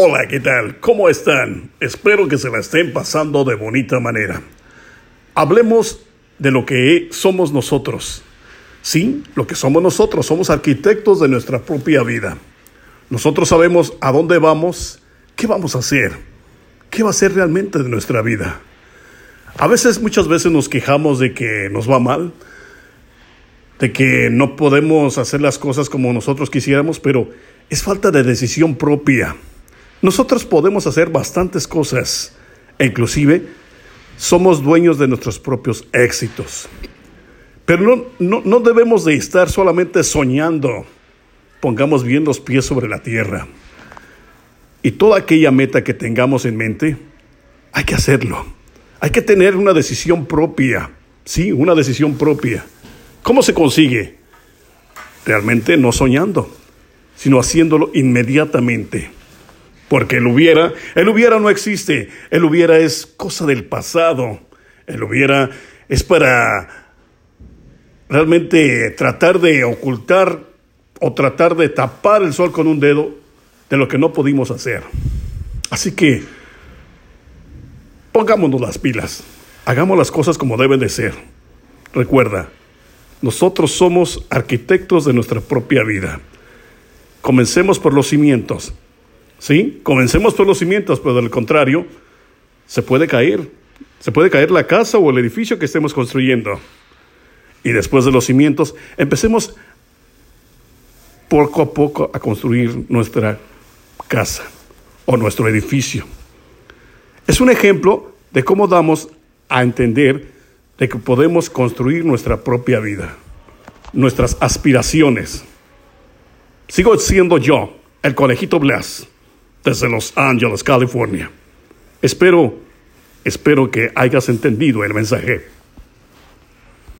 Hola, ¿qué tal? ¿Cómo están? Espero que se la estén pasando de bonita manera. Hablemos de lo que somos nosotros. Sí, lo que somos nosotros, somos arquitectos de nuestra propia vida. Nosotros sabemos a dónde vamos, qué vamos a hacer, qué va a ser realmente de nuestra vida. A veces, muchas veces nos quejamos de que nos va mal, de que no podemos hacer las cosas como nosotros quisiéramos, pero es falta de decisión propia. Nosotros podemos hacer bastantes cosas e inclusive somos dueños de nuestros propios éxitos. Pero no, no, debemos de estar solamente soñando. Pongamos bien los pies sobre la tierra. Y toda aquella meta que tengamos en mente, hay que hacerlo. Hay que tener una decisión propia. Sí, una decisión propia. ¿Cómo se consigue? Realmente no soñando, sino haciéndolo inmediatamente. Porque el hubiera, el hubiera no existe, el hubiera es cosa del pasado, el hubiera es para realmente tratar de ocultar o tratar de tapar el sol con un dedo de lo que no pudimos hacer. Así que pongámonos las pilas, hagamos las cosas como deben de ser. Recuerda, nosotros somos arquitectos de nuestra propia vida. Comencemos por los cimientos. ¿Sí? Comencemos por los cimientos, pero del contrario, se puede caer. Se puede caer la casa o el edificio que estemos construyendo. Y después de los cimientos, empecemos poco a poco a construir nuestra casa o nuestro edificio. Es un ejemplo de cómo damos a entender de que podemos construir nuestra propia vida, nuestras aspiraciones. Sigo siendo yo, el conejito Blas desde Los Ángeles, California. Espero, espero que hayas entendido el mensaje.